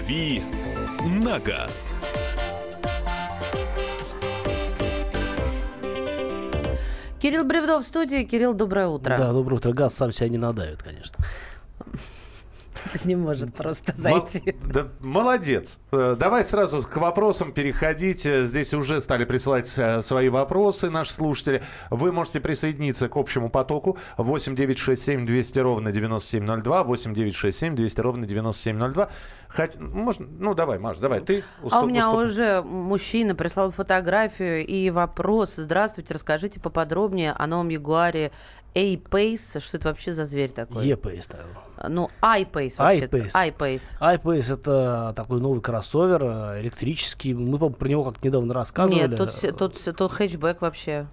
«Дави на газ». Кирилл Бревдов в студии. Кирилл, доброе утро. Да, доброе утро. Газ сам себя не надавит, конечно. Не может просто зайти. Да, молодец. Э, Давай сразу к вопросам переходить. Э, Здесь уже стали присылать э, свои вопросы наши слушатели. Вы можете присоединиться к общему потоку 8 9 6 7 200 ровно 9702 8 9 6 7 200 ровно 9702. Хот... Можно... Ну, давай, Маш, давай, ты А уступ- у меня уступ- уже мужчина прислал фотографию и вопрос. Здравствуйте, расскажите поподробнее о новом Ягуаре A-Pace. Что это вообще за зверь такой? E-Pace ставил. Ну, I-Pace вообще. I-Pace. I-Pace. iPace это такой новый кроссовер э, электрический. Мы, по про него как недавно рассказывали. Нет, тут, се- тут хэтчбэк вообще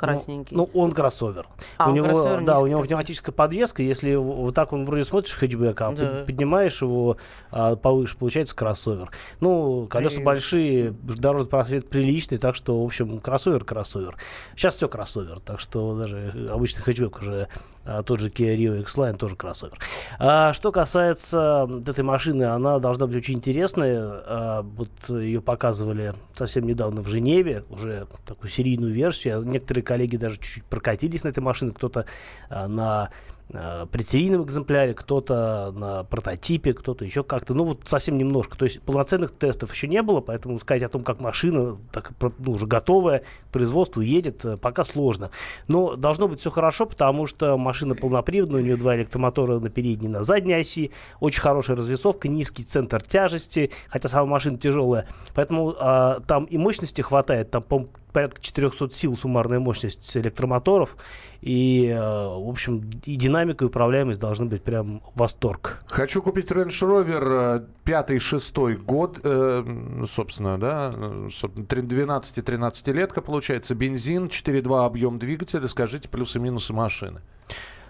красненький. Ну, он кроссовер. А, у него, кроссовер да, у него пневматическая подвеска. Если вот так он вроде смотришь хэтчбэк, а Да. под- поднимаешь его а, повыше, получается кроссовер. Ну, колеса И- большие, дорожный просвет приличный, так что, в общем, кроссовер, кроссовер. Сейчас все кроссовер, так что даже обычный хэтчбэк уже, а, тот же Kia Rio X-Line тоже кроссовер. А, что касается вот этой машины, она должна быть очень интересная. А, вот ее показывали совсем недавно в Женеве, уже такую серийную версию. Некоторые коллеги даже чуть-чуть прокатились на этой машине, кто-то а, на а, предсерийном экземпляре, кто-то на прототипе, кто-то еще как-то. Ну, вот совсем немножко. То есть полноценных тестов еще не было, поэтому сказать о том, как машина так, ну, уже готовая к производству едет, э, пока сложно. Но должно быть все хорошо, потому что машина полноприводная, у нее два электромотора на передней и на задней оси, очень хорошая развесовка, низкий центр тяжести, хотя сама машина тяжелая. Поэтому а, там и мощности хватает, там, по порядка 400 сил суммарная мощность электромоторов. И, э, в общем, и динамика, и управляемость должны быть прям восторг. Хочу купить Range Rover 5-6 год, э, собственно, да, э, соб- три- 12-13-летка, получается, бензин, 4.2 объем двигателя. Скажите плюсы и минусы машины.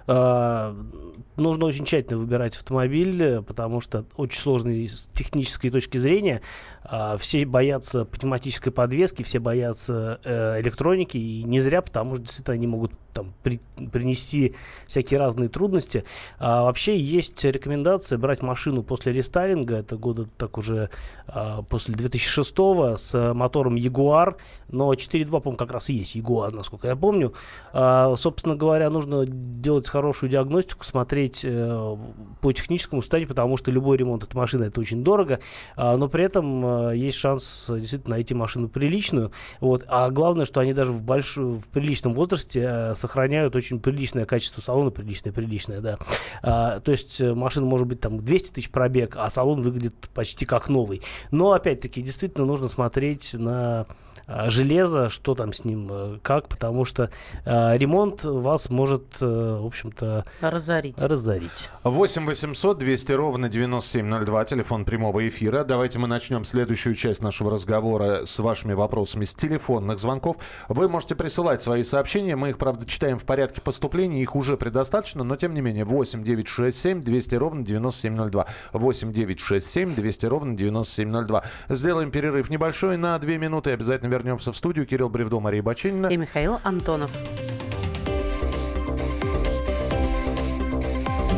Нужно очень тщательно выбирать автомобиль, э, потому что очень сложный с технической точки зрения. А, все боятся пневматической подвески, все боятся э, электроники, и не зря, потому что действительно они могут там при- принести всякие разные трудности. А, вообще есть рекомендация брать машину после рестайлинга, это года так уже а, после 2006 с мотором Jaguar, но 4.2, по-моему, как раз и есть Jaguar, насколько я помню. А, собственно говоря, нужно делать хорошую диагностику, смотреть э, по техническому состоянию, потому что любой ремонт этой машины это очень дорого, а, но при этом э, есть шанс э, действительно найти машину приличную. Вот. А главное, что они даже в, больш... в приличном возрасте э, сохраняют очень приличное качество салона, приличное, приличное, да. А, то есть э, машина может быть там 200 тысяч пробег, а салон выглядит почти как новый. Но опять-таки действительно нужно смотреть на железо, что там с ним, э, как, потому что э, ремонт вас может, э, в общем-то, Разорить. разорить. 8 800 200 ровно 9702, телефон прямого эфира. Давайте мы начнем следующую часть нашего разговора с вашими вопросами с телефонных звонков. Вы можете присылать свои сообщения, мы их, правда, читаем в порядке поступления, их уже предостаточно, но тем не менее 8 967 200 ровно 9702. 8 967 200 ровно 9702. Сделаем перерыв небольшой на 2 минуты, обязательно вернемся в студию. Кирилл Бревдо, Мария Бачинина. И Михаил Антонов.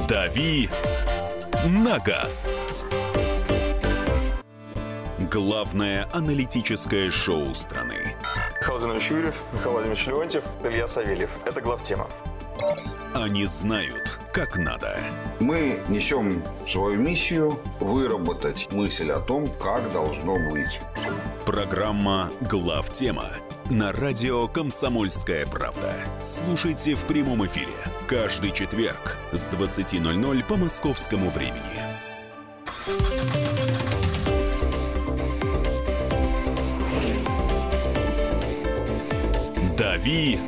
«Дави на газ». Главное аналитическое шоу страны. Михаил Владимирович Юрьев, Михаил Владимирович Леонтьев, Илья Савельев. Это главтема. Они знают, как надо. Мы несем свою миссию выработать мысль о том, как должно быть. Программа «Главтема» на радио «Комсомольская правда». Слушайте в прямом эфире каждый четверг с 20.00 по московскому времени. «Дави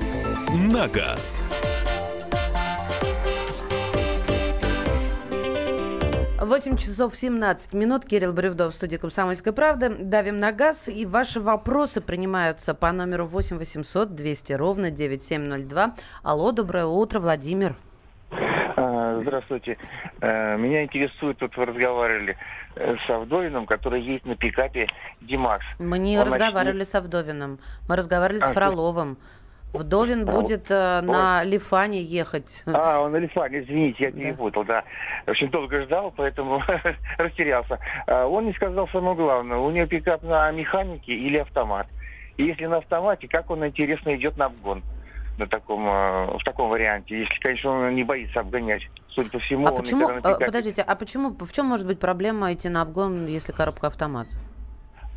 на газ». 8 часов 17 минут. Кирилл Бревдов в студии «Комсомольской правды». Давим на газ. И ваши вопросы принимаются по номеру 8 800 200 ровно 9702. Алло, доброе утро, Владимир. А, Здравствуйте. Э, Меня интересует, тут вы разговаривали э, с Авдовиным, который есть на пикапе Димакс. Мы не Он разговаривали с Авдовиным. Мы разговаривали А, с то- Фроловым. Вдовин будет э, на Лифане ехать. А, он на Лифане, извините, я Да. перепутал, да. Очень долго ждал, поэтому растерялся. А, Он не сказал самое главное. У него пикап на механике или автомат. И если на автомате, как он, интересно, идет на обгон? На таком, э, в таком варианте. Если, конечно, он не боится обгонять. Судя по всему, А он почему, никогда э, пикапе- подождите, а почему, в чем может быть проблема идти на обгон, если коробка автомат?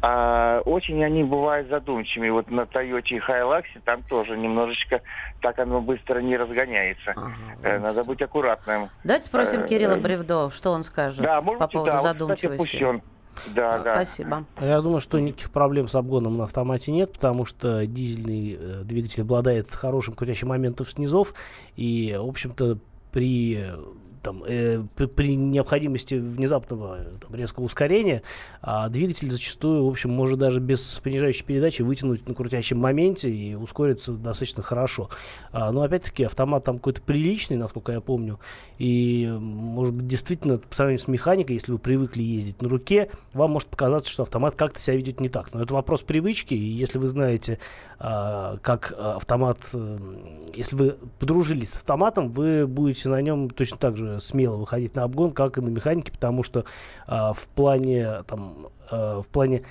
А, очень они бывают задумчивыми. Вот на Тойоте и Хайлаксе там тоже немножечко так оно быстро не разгоняется. Ага, Э, Надо быть аккуратным. Давайте спросим э, Кирилла э, Бревдо, что он скажет Да, по можете, поводу да, вот, кстати, пусть задумчивости. он. Да, А, да. Спасибо. Я думаю, что никаких проблем с обгоном на автомате нет, потому что дизельный двигатель обладает хорошим крутящим моментом снизов, и, в общем-то, при там, э, при, при необходимости внезапного там, резкого ускорения, а двигатель зачастую, в общем, может даже без понижающей передачи вытянуть на крутящем моменте и ускориться достаточно хорошо. А, но опять-таки автомат там какой-то приличный, насколько я помню, и может быть действительно по сравнению с механикой, если вы привыкли ездить на руке, вам может показаться, что автомат как-то себя ведет не так. Но это вопрос привычки, и если вы знаете, а, как автомат, э, если вы подружились с автоматом, вы будете на нем точно так же смело выходить на обгон, как и на механике, потому что а, в плане там, а, в плане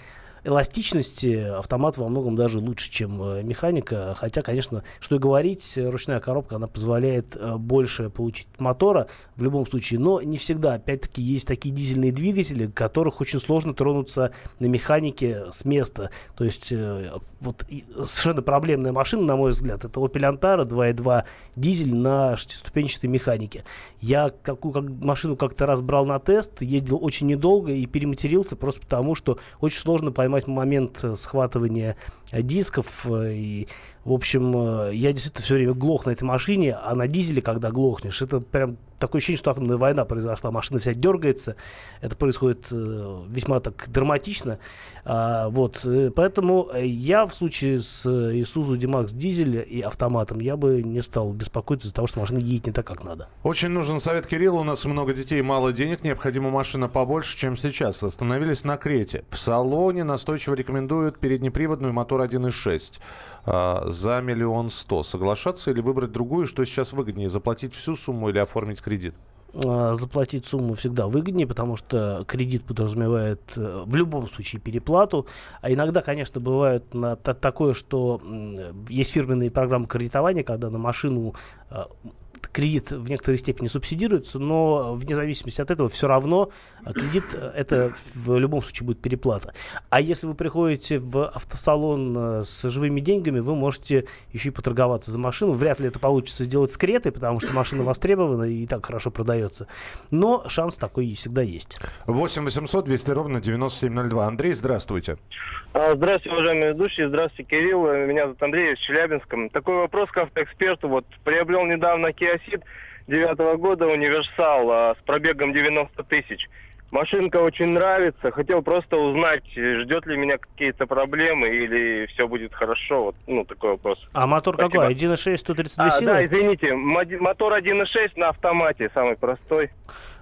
эластичности автомат во многом даже лучше, чем э, механика. Хотя, конечно, что и говорить, ручная коробка, она позволяет э, больше получить от мотора в любом случае. Но не всегда. Опять-таки, есть такие дизельные двигатели, которых очень сложно тронуться на механике с места. То есть, э, вот совершенно проблемная машина, на мой взгляд, это Opel Antara 2.2 дизель на шестиступенчатой механике. Я какую как, машину как-то раз брал на тест, ездил очень недолго и перематерился просто потому, что очень сложно поймать момент э, схватывания дисков. э, И, в общем, э, я действительно все время глох на этой машине, а на дизеле, когда глохнешь, это прям такое ощущение, что атомная война произошла. Машина вся дергается. Это происходит э, весьма так драматично. А, вот, э, поэтому э, я в случае с э, Isuzu D-Max дизель и автоматом я бы не стал беспокоиться из-за того, что машина едет не так, как надо. Очень нужен совет Кирилла. У нас много детей, мало денег. Необходима машина побольше, чем сейчас. Остановились на Крете. В салоне настойчиво рекомендуют переднеприводную мотор 1.6 а, за миллион сто. Соглашаться или выбрать другую? Что сейчас выгоднее? Заплатить всю сумму или оформить кредит? А, заплатить сумму всегда выгоднее, потому что кредит подразумевает э, в любом случае переплату. А иногда, конечно, бывает на, та- такое, что есть фирменные программы кредитования, когда на машину кредит в некоторой степени субсидируется, но вне зависимости от этого все равно э, кредит э, это в любом случае будет переплата. А если вы приходите в автосалон э, с живыми деньгами, вы можете еще и поторговаться за машину. Вряд ли это получится сделать с Кретой, потому что машина востребована и так хорошо продается. Но шанс такой всегда есть. 8 800 200 ровно 9702. Андрей, здравствуйте. А, Здравствуйте, уважаемые ведущие. Здравствуйте, Кирилл. Меня зовут Андрей из Челябинска. Такой вопрос к автоэксперту. Вот приобрел недавно Kia Ceed девятого года универсал а, с пробегом 90 тысяч. Машинка очень нравится. Хотел просто узнать, ждет ли меня какие-то проблемы или все будет хорошо. Вот, ну, такой вопрос. А мотор Спасибо. какой? 1.6, 132 А, силы? да, извините, мотор 1.6 на автомате, самый простой.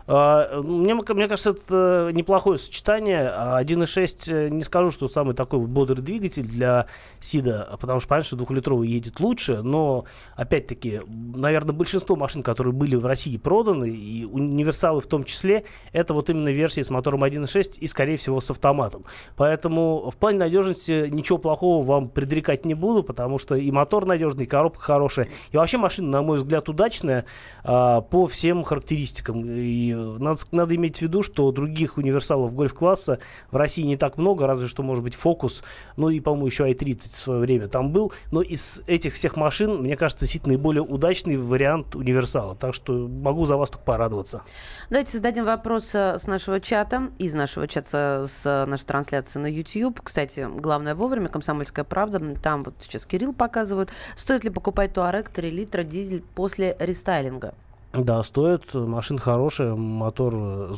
А, Мне, мне кажется, это неплохое сочетание. А 1.6 э, не скажу, что самый такой бодрый двигатель для Сида, потому что понятно, что двухлитровый едет лучше, но опять-таки, наверное, большинство машин, которые были в России проданы, и универсалы в том числе, это вот именно версии с мотором 1.6 и, скорее всего, с автоматом. Поэтому в плане надежности ничего плохого вам предрекать не буду, потому что и мотор надежный, и коробка хорошая. И вообще машина, на мой взгляд, удачная а, по всем характеристикам. И надо, надо иметь в виду, что других универсалов гольф-класса в России не так много, разве что, может быть, Фокус, ну и, по-моему, еще i30 в свое время там был. Но из этих всех машин, мне кажется, Сит наиболее удачный вариант универсала. Так что могу за вас только порадоваться. Давайте зададим вопрос э, с нашего чата, из нашего чата с э, нашей трансляции на YouTube. Кстати, главное вовремя, «Комсомольская правда», там вот сейчас Кирилл показывает. Стоит ли покупать Туарек 3 литра дизель после рестайлинга? Да, стоит. Машина хорошая, мотор э,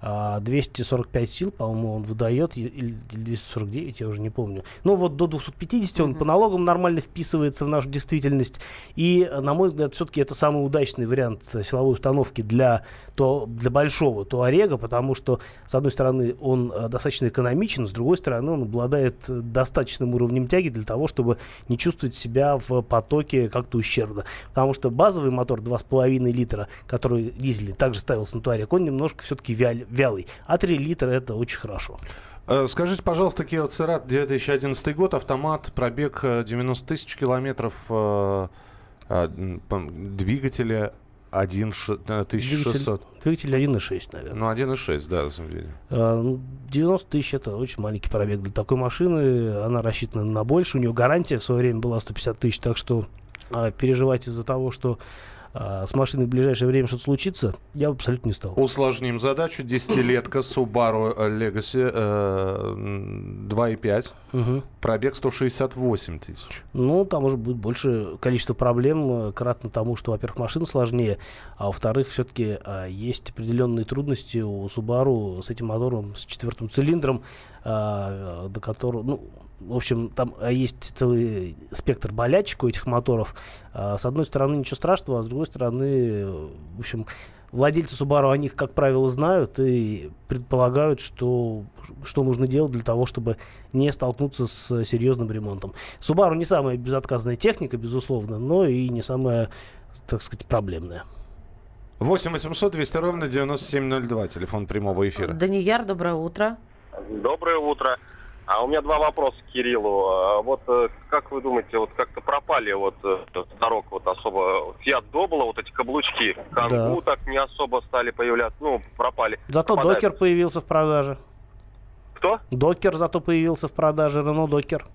здоровский. 245 а, сил, по-моему, он выдает, или 249, я уже не помню. Ну вот до 250 он mm-hmm. по налогам нормально вписывается в нашу действительность. И, на мой взгляд, все-таки это самый удачный вариант силовой установки для, то, для большого Туарега, потому что, с одной стороны, он э, достаточно экономичен, с другой стороны, он обладает достаточным уровнем тяги для того, чтобы не чувствовать себя в потоке как-то ущербно. Потому что базовый мотор 2,5 литра, который дизельный, также ставился на Туарек, он немножко все-таки вяль, вялый. А 3 литра это очень хорошо. Э, скажите, пожалуйста, Kia Cerat 2011 год, автомат, пробег 90 э, тысяч километров, э, двигателя 1600. Двигатель 1.6, наверное. Ну, 1.6, да, на самом деле. 90 ну, тысяч это очень маленький пробег для такой машины. Она рассчитана на больше. У нее гарантия в свое время была 150 тысяч, так что переживать из-за того, что а, с машиной в ближайшее время что-то случится, я абсолютно не стал. Усложним задачу. Десятилетка Subaru Legacy э, 2.5. Угу. Пробег 168 тысяч. Ну, там уже будет больше количество проблем, э, кратно тому, что, во-первых, машина сложнее, а во-вторых, все-таки а, есть определенные трудности у Subaru с этим мотором, с четвертым цилиндром, а, до которого, ну, в общем, там а, есть целый спектр болячек у этих моторов. А, с одной стороны, ничего страшного, а с другой стороны, в общем, владельцы Subaru о них, как правило, знают и предполагают, что, что нужно делать для того, чтобы не столкнуться с серьезным ремонтом. Subaru не самая безотказная техника, безусловно, но и не самая, так сказать, проблемная. 8 800 200 ровно 9702, телефон прямого эфира. Данияр, доброе утро. Доброе утро. А у меня два вопроса к Кириллу. А вот э, как вы думаете, вот как-то пропали вот э, дорог вот особо Фиат Добла, вот эти каблучки, Кангу да. так не особо стали появляться, ну, пропали. Зато Пропадают. Докер появился в продаже. Кто? Докер зато появился в продаже, Рено Докер.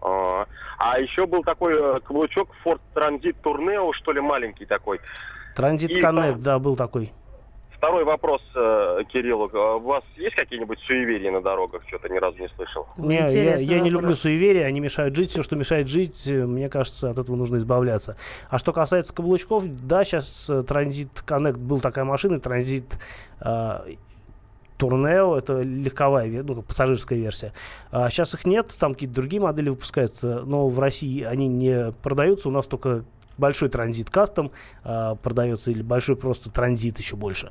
А, а еще был такой э, каблучок Ford Transit Tourneo, что ли, маленький такой. Транзит Connect, да, был такой. Второй вопрос э, Кириллу. А у вас есть какие-нибудь суеверия на дорогах? Что-то ни разу не слышал. Не, я, я не люблю суеверия, они мешают жить. Все, что мешает жить, э, мне кажется, от этого нужно избавляться. А что касается каблучков, да, сейчас э, Транзит Connect был такая машина, Транзит Турнео, это легковая, ну, пассажирская версия. А сейчас их нет, там какие-то другие модели выпускаются, но в России они не продаются, у нас только большой транзит кастом э, продается или большой просто транзит еще больше.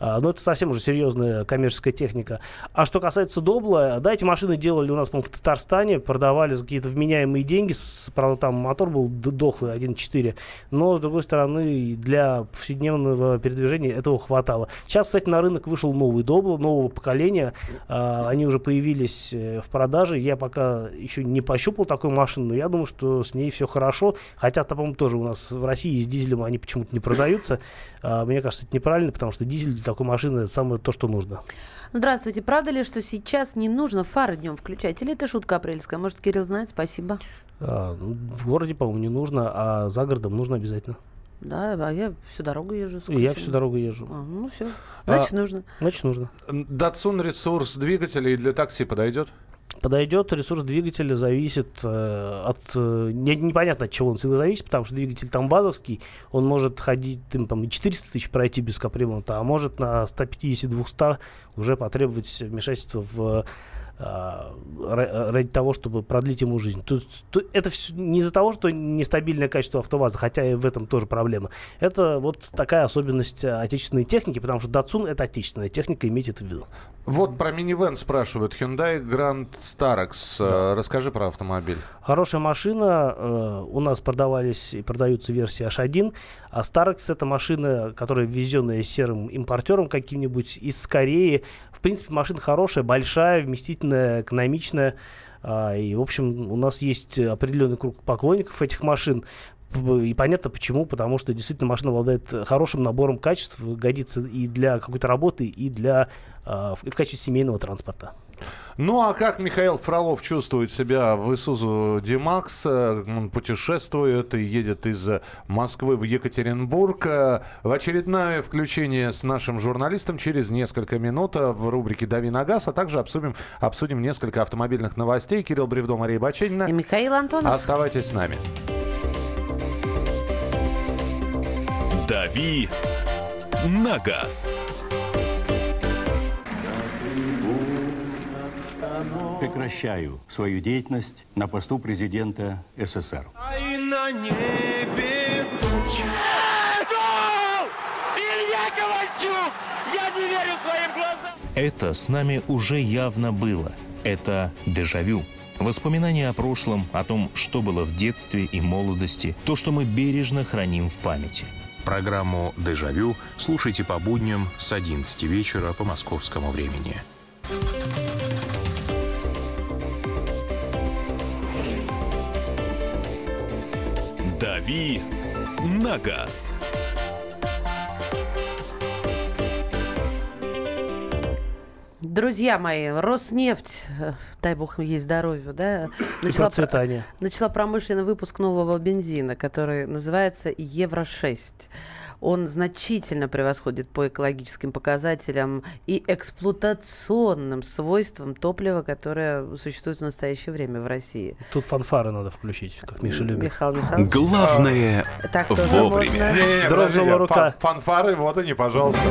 Э, но это совсем уже серьезная коммерческая техника. А что касается Добла, да, эти машины делали у нас, по в Татарстане, продавали за какие-то вменяемые деньги. Правда, там мотор был дохлый 1.4, но, с другой стороны, для повседневного передвижения этого хватало. Сейчас, кстати, на рынок вышел новый Добл, нового поколения. Э, они уже появились э, в продаже. Я пока еще не пощупал такую машину, но я думаю, что с ней все хорошо. Хотя, по-моему, тоже нас в России с дизелем они почему-то не продаются. А, мне кажется, это неправильно, потому что дизель для такой машины это самое то, что нужно. Здравствуйте. Правда ли, что сейчас не нужно фары днем включать? Или это шутка апрельская? Может, Кирилл знает? Спасибо. А, ну, в городе, по-моему, не нужно, а за городом нужно обязательно. Да, а я всю дорогу езжу. И я всю дорогу езжу. А, ну все. Значит, а, нужно. Значит, нужно. Датсун ресурс двигателей для такси подойдет? Подойдет. Ресурс двигателя зависит э, от... Э, не, непонятно, от чего он всегда зависит, потому что двигатель там базовский, он может ходить, там, и 400 тысяч пройти без капремонта, а может на 150-200 уже потребовать вмешательства в а, ради того, чтобы продлить ему жизнь. Тут, тут, это все не из-за того, что нестабильное качество автоваза, хотя и в этом тоже проблема. Это вот такая особенность отечественной техники, потому что Datsun это отечественная техника, имейте это в виду. Вот про минивэн спрашивают. Hyundai Grand Starex. Да. Э, расскажи про автомобиль. Хорошая машина. Э, у нас продавались и продаются версии H1. А Starex это машина, которая ввезенная серым импортером каким-нибудь из Кореи. В принципе, машина хорошая, большая, вместительная, экономичная. А, и, в общем, у нас есть определенный круг поклонников этих машин. И понятно почему, потому что действительно машина обладает хорошим набором качеств, годится и для какой-то работы, и для э, в качестве семейного транспорта. Ну а как Михаил Фролов чувствует себя в Исузу Димакс? Он путешествует и едет из Москвы в Екатеринбург. В очередное включение с нашим журналистом через несколько минут в рубрике «Дави на газ», а также обсудим, обсудим несколько автомобильных новостей. Кирилл Бревдо, Мария Баченина. И Михаил Антонов. Оставайтесь с нами. «Дави на газ». Прекращаю свою деятельность на посту президента СССР. А и на небе тучи. Илья Ковальчук! Я не верю своим глазам! Это с нами уже явно было. Это дежавю. Воспоминания о прошлом, о том, что было в детстве и молодости, то, что мы бережно храним в памяти. Программу «Дежавю» слушайте по будням с 11 вечера по московскому времени. «Дави на газ». Друзья мои, Роснефть, э, дай бог ей здоровья, да, И процветания. начала промышленный выпуск нового бензина, который называется Евро-6. Он значительно превосходит по экологическим показателям и эксплуатационным свойствам топлива, которое существует в настоящее время в России. Тут фанфары надо включить, как Миша любит. Михаил Михайлович. Главное Так вовремя. можно. Не-не-не, Дрогнула подождите, рука. фан- Фанфары, вот они, пожалуйста.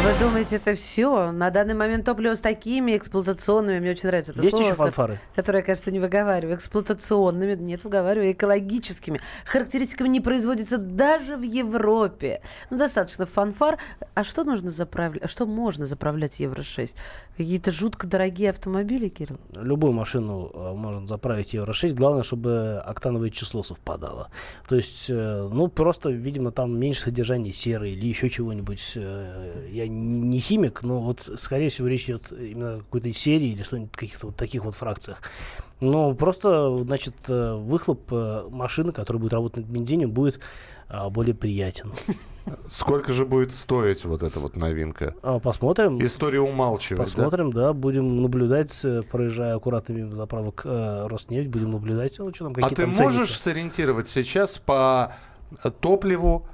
Вы думаете, это все? На данный момент топливо с такими эксплуатационными, мне очень нравится это Есть слово, еще фанфары? которое я, кажется, не выговариваю. Эксплуатационными, нет, выговариваю, экологическими. Характеристиками не производится даже в Европе. Ну, достаточно фанфар. А что нужно заправлять? А что можно заправлять Евро-6? Какие-то жутко дорогие автомобили, Кирилл? Любую машину э, можно заправить Евро-6. Главное, чтобы октановое число совпадало. То есть, э, ну, просто, видимо, там меньше содержания серы или еще чего-нибудь. Э, Я не химик, но вот, скорее всего, речь идет именно о какой-то серии или что-нибудь каких-то вот таких вот фракциях. Но просто, значит, э, выхлоп э, машины, которая будет работать на бензине, будет а, более приятен. Сколько же будет стоить вот эта вот новинка? А, Посмотрим. История умалчивает. да? Посмотрим, да? будем наблюдать, э, проезжая аккуратно мимо заправок э, Роснефть, будем наблюдать, ну, что там, А какие ты там ценники. можешь сориентировать сейчас по топливу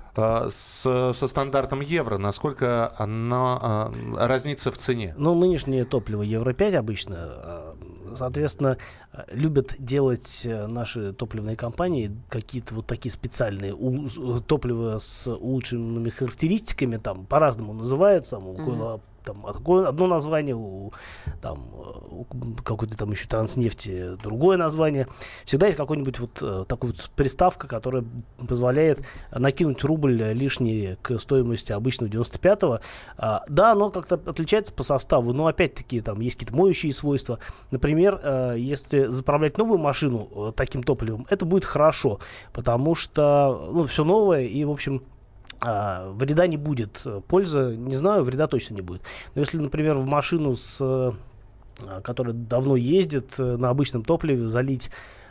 с, со стандартом евро, насколько оно э, разнится в цене? Ну, нынешнее топливо Евро-5 обычно, э, соответственно, э, любят делать э, наши топливные компании какие-то вот такие специальные у- с- э, топлива с улучшенными характеристиками, там по-разному называется, у Лукойла там одно название, у, там, э, у какой-то там еще транснефти другое название. Всегда есть какой-нибудь вот э, такой вот приставка, которая позволяет накинуть рубль лишний к стоимости обычного 95-го. А, да, оно как-то отличается по составу, но опять-таки там есть какие-то моющие свойства. Например, э, если заправлять новую машину таким топливом, это будет хорошо, потому что ну, все новое и, в общем, а, вреда не будет. Польза, не знаю, вреда точно не будет. Но если, например, в машину, с, э, которая давно ездит э, на обычном топливе, залить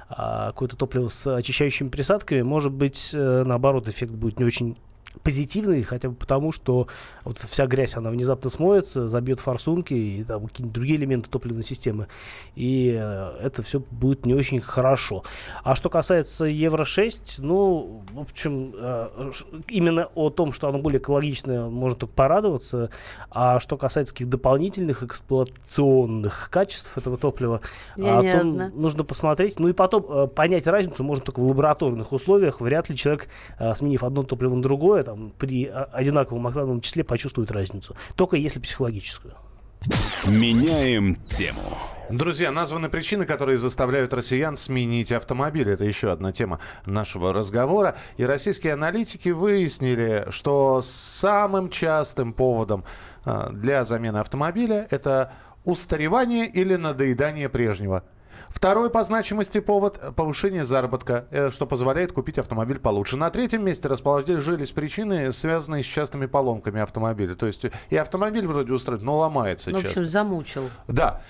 а, какое-то топливо с очищающими присадками, может быть, э, наоборот, эффект будет не очень позитивный, хотя бы потому, что вот вся грязь, она внезапно смоется, забьет форсунки и там какие-нибудь другие элементы топливной системы, и э, это все будет не очень хорошо. А что касается Евро-6, ну, в общем, э, именно о том, что оно более экологичное, можно только порадоваться, а что касается каких дополнительных эксплуатационных качеств этого топлива, Я о том одна. нужно посмотреть. Ну и потом э, понять разницу можно только в лабораторных условиях. Вряд ли человек, сменив одно топливо на другое, там, при одинаковом октановом числе почувствует разницу. Только если психологическую. Меняем тему. Друзья, названы причины, которые заставляют россиян сменить автомобиль. Это еще одна тема нашего разговора. И российские аналитики выяснили, что самым частым поводом а, для замены автомобиля это устаревание или надоедание прежнего. Второй по значимости повод – повышение заработка, э, что позволяет купить автомобиль получше. На третьем месте расположились причины, связанные с частыми поломками автомобиля. То есть и автомобиль вроде устроит, но ломается Ну, в часто. общем, замучил. Да.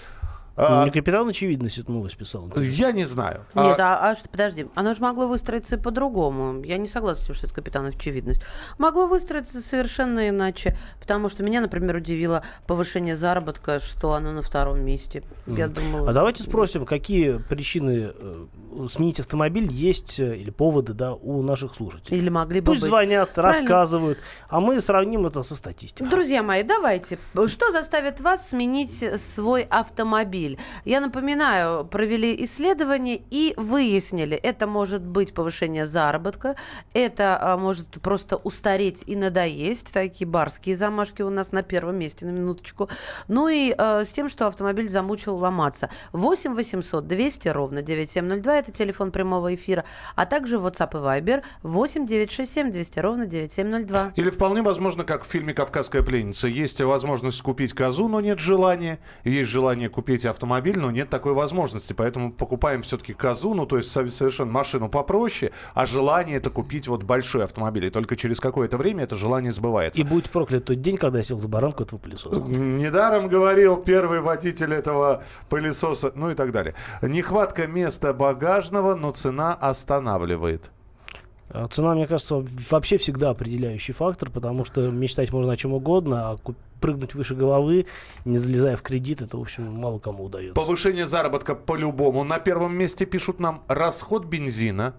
Ну, А, не капитан очевидность эту новость писал. я не знаю. Нет, А, а, а что, подожди, оно же могло выстроиться и по-другому. Я не согласна с тем, что это капитан очевидность. Могло выстроиться совершенно иначе, потому что меня, например, удивило повышение заработка, что оно на втором месте. Я думала... А давайте спросим, какие причины э, сменить автомобиль есть э, или поводы да, у наших слушателей. Или могли бы Пусть быть. звонят, Правильно. рассказывают, а мы сравним это со статистикой. Друзья мои, давайте. Что заставит вас сменить свой автомобиль? Автомобиль. Я напоминаю, провели исследование и выяснили, это может быть повышение заработка, это а, может просто устареть и надоесть, такие барские замашки у нас на первом месте, на минуточку. Ну и а, с тем, что автомобиль замучил ломаться. 8 800 200 ровно 9702, это телефон прямого эфира, а также WhatsApp и Viber 8 967 200 ровно 9702. Или вполне возможно, как в фильме «Кавказская пленница», есть возможность купить козу, но нет желания, есть желание купить автомобиль, но нет такой возможности, поэтому покупаем все-таки козу, ну то есть совершенно машину попроще, а желание это купить вот большой автомобиль, и только через какое-то время это желание сбывается. И будет проклят тот день, когда я сел за баранку этого пылесоса. Недаром говорил первый водитель этого пылесоса, ну и так далее. Нехватка места багажного, но цена останавливает. А Цена, мне кажется, вообще всегда определяющий фактор, потому что мечтать можно о чем угодно, а прыгнуть выше головы, не залезая в кредит, это, в общем, мало кому удается. Повышение заработка по-любому. На первом месте пишут нам расход бензина.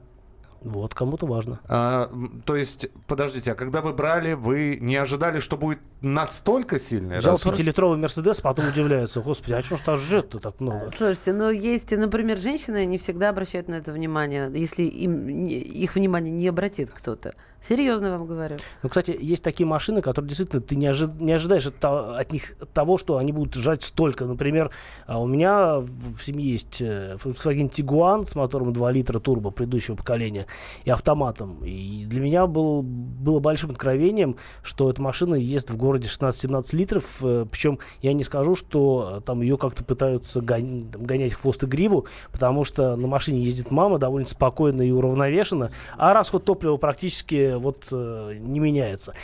Вот, кому-то важно. А, то есть, подождите, а когда вы брали, вы не ожидали, что будет настолько сильный Взял пятилитровый Мерседес, потом удивляются, господи, а что ж там жжет-то так много? Слушайте, ну есть, например, женщины не всегда обращают на это внимание, если им их внимание не обратит кто-то. Серьезно вам говорю. Ну, кстати, есть такие машины, которые действительно ты не, ожи- не ожидаешь от, от них того, что они будут жать столько. Например, а у меня в семье есть э, Volkswagen Tiguan с мотором 2 литра турбо предыдущего поколения и автоматом. И для меня был, было большим откровением, что эта машина ест в городе 16-17 литров. э, Причем я не скажу, что э, там ее как-то пытаются гонять в хвост и гриву, потому что на машине ездит мама довольно спокойно и уравновешенно, а расход топлива практически вот э, не меняется.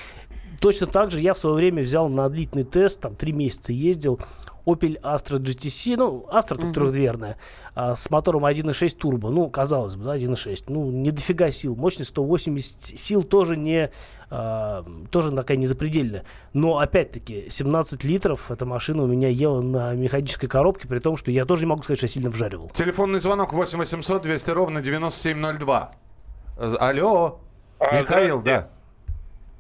Точно так же я в свое время взял на длительный тест, там три месяца ездил, Opel Astra GTC, ну, Astra тут трехдверная, а, с мотором 1.6 турбо, ну, казалось бы, да, 1.6, ну, не дофига сил, мощность 180 сил тоже не, а, тоже такая не запредельная, но, опять-таки, 17 литров эта машина у меня ела на механической коробке, при том, что я тоже не могу сказать, что я сильно вжаривал. Телефонный звонок 8 800 200 ровно 9702. Э, Алло, А, Михаил, да.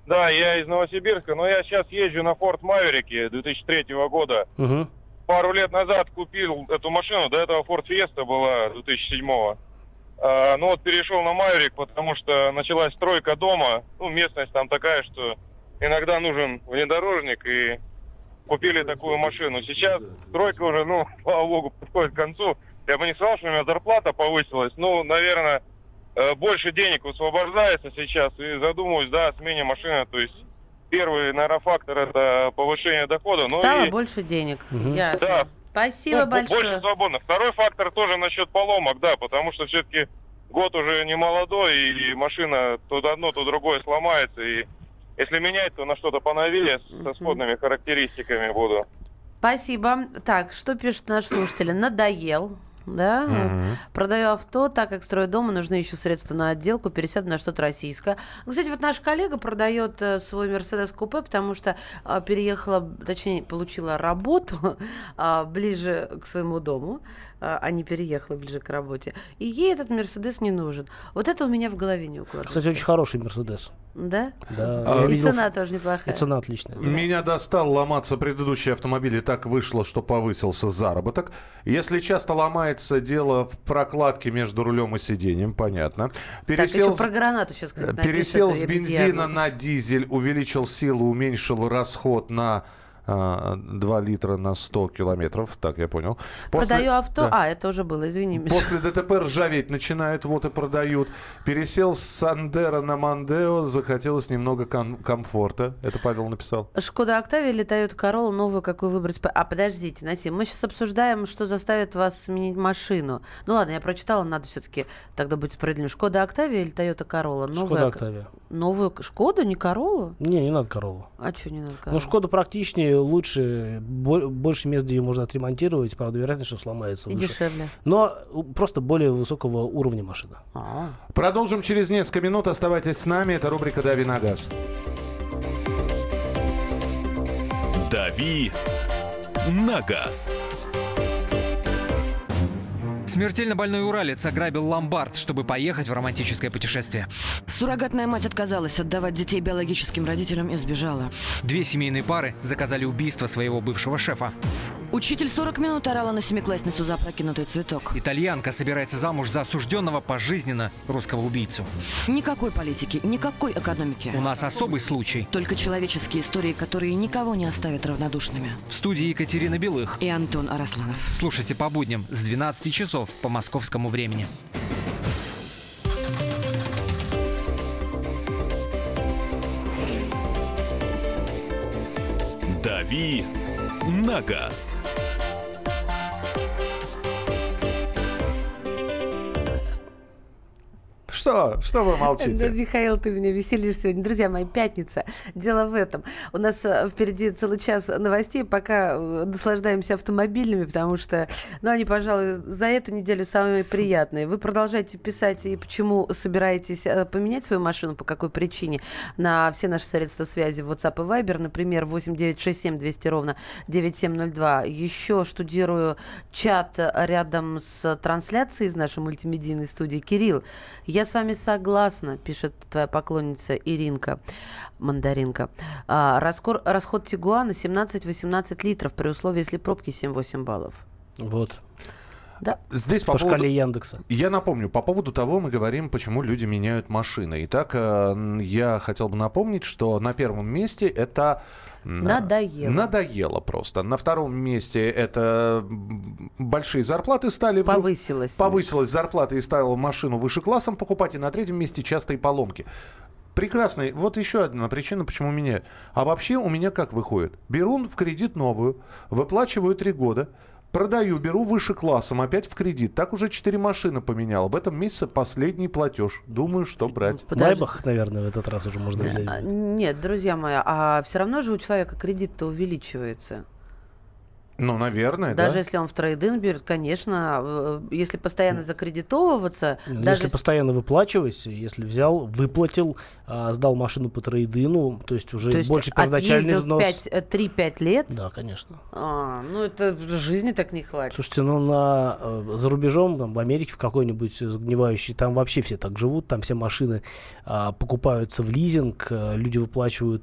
Да, я из Новосибирска, но я сейчас езжу на Ford Maverick 2003 года. Мгм. Пару лет назад купил эту машину, до этого Ford Fiesta была 2007 А, ну вот перешел на Maverick, потому что началась стройка дома. Ну, местность там такая, что иногда нужен внедорожник, и купили такую машину. Сейчас стройка уже, ну, слава богу, подходит к концу. Я бы не сказал, что у меня зарплата повысилась. Ну, наверное, больше денег высвобождается сейчас. И задумываюсь, да, о смене машины. То есть первый, наверное, фактор это повышение дохода. Ну Стало и- больше денег. Мгм. Ясно. Да. Спасибо ну, бо- большое. Больше свободно. Второй фактор тоже насчет поломок, да, потому что все-таки год уже не молодой, и машина то одно, то другое сломается. И если менять, то на что-то поновее с- со сходными характеристиками буду. Спасибо. Так, что пишут наши слушатели? Надоел. Да, вот. продаю авто, так как строю дома, нужны еще средства на отделку, пересяду на что-то российское. Ну, Кстати, вот наш коллега продает э, свой Мерседес Купе, потому что а, переехала, точнее, получила работу а, ближе к своему дому, а, а не переехала ближе к работе. И ей этот Мерседес не нужен. Вот это у меня в голове не укладывается. Кстати, очень хороший Мерседес. Да? Да, А, И видел цена тоже И неплохая. цена отличная. Меня достал ломаться предыдущий автомобиль, и так вышло, что повысился заработок. Если часто ломается дело в прокладке между рулем и сиденьем, понятно. Так, Пересел, еще про гранату сейчас, кстати, пересел напишут, с и бензина на дизель, увеличил силу, уменьшил расход на 2 литра на 100 километров. Так, я понял. После- Продаю авто. Да. А, это уже было, извини, Миша. После ДТП ржаветь начинает, вот и продают. Пересел с Сандера на Мандео, захотелось немного ком- комфорта. Это Павел написал. Шкода Октавия или Toyota Corolla новую, какую выбрать? А, подождите, Насим, мы сейчас обсуждаем, что заставит вас сменить машину. Ну ладно, я прочитала, надо все-таки тогда быть справедливым. Шкода Октавия или Toyota Corolla? Новая Шкода Ок- Октавия. Новую Шкоду, не Королу? Не, не надо корову. А что не надо Ну, Королу? Шкода практичнее, лучше, бо- больше мест, где ее можно отремонтировать, правда, вероятность, что сломается И выше. дешевле. Но просто более высокого уровня машина. А. Продолжим через несколько минут. Оставайтесь с нами. Это рубрика «Дави на газ». «Дави на газ». Смертельно больной уралец ограбил ломбард, чтобы поехать в романтическое путешествие. Суррогатная мать отказалась отдавать детей биологическим родителям и сбежала. Две семейные пары заказали убийство своего бывшего шефа. Учитель 40 минут орала на семиклассницу за опрокинутый цветок. Итальянка собирается замуж за осужденного пожизненно русского убийцу. Никакой политики, никакой экономики. У нас особый случай. Только человеческие истории, которые никого не оставят равнодушными. В студии Екатерина Белых. И Антон Арасланов. Слушайте по будням с 12 часов по московскому времени. «Дави на газ». Что? Что вы молчите? Ну, Михаил, ты меня веселишь сегодня. Друзья мои, пятница. Дело в этом. У нас э, впереди целый час новостей, пока э, наслаждаемся автомобильными, потому что, ну, они, пожалуй, за эту неделю самые приятные. Вы продолжаете писать, и почему собираетесь э, поменять свою машину, по какой причине, на все наши средства связи WhatsApp и Viber, например, 8967 200 ровно 9702. Еще штудирую чат рядом с трансляцией из нашей мультимедийной студии. Кирилл, я с вами согласна, пишет твоя поклонница Иринка, мандаринка. А, расход, расход Тигуана 17-18 литров при условии, если пробки 7-8 баллов. Вот. Да. Здесь по, По поводу... шкале Яндекса. Я напомню, по поводу того мы говорим, почему люди меняют машины. Итак, э, я хотел бы напомнить, что на первом месте это... Надоело. Надоело просто. На втором месте это большие зарплаты стали. Повысилась. Повысилась зарплата и стала машину выше классом покупать. И на третьем месте частые поломки. Прекрасный. Вот еще одна причина, почему меняют. А вообще у меня как выходит? Беру в кредит новую, выплачиваю три года, Продаю, беру выше классом, опять в кредит. Так уже четыре машины поменял. В этом месяце последний платеж. Думаю, что брать. Подожди. Майбах, наверное, в этот раз уже можно взять. А, нет, друзья мои, а все равно же у человека кредит-то увеличивается. Ну, наверное, даже да. если он в трейдинг берет, конечно, если постоянно закредитовываться... Если даже... постоянно выплачивать, если взял, выплатил, а, сдал машину по трейдину, то есть уже то есть больше первоначальный взнос. 3-5 лет? Да, конечно. А, ну, это жизни так не хватит. Слушайте, ну, на, за рубежом, там, в Америке, в какой-нибудь загнивающей, там вообще все так живут, там все машины а, покупаются в лизинг, люди выплачивают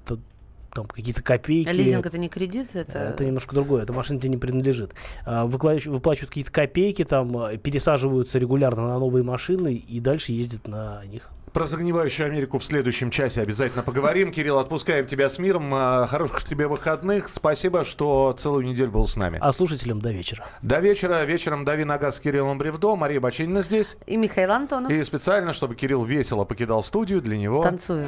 там какие-то копейки. А лизинг это не кредит? Это, это немножко другое. Эта машина тебе не принадлежит. Выплачивают, выплачивают какие-то копейки, там пересаживаются регулярно на новые машины и дальше ездят на них. Про загнивающую Америку в следующем часе обязательно поговорим. Кирилл, отпускаем тебя с миром. Хороших тебе выходных. Спасибо, что целую неделю был с нами. А слушателям до вечера. До вечера. Вечером дави на газ с Кириллом Бревдо. Мария Бачинина здесь. И Михаил Антонов. И специально, чтобы Кирилл весело покидал студию, для него... Танцую.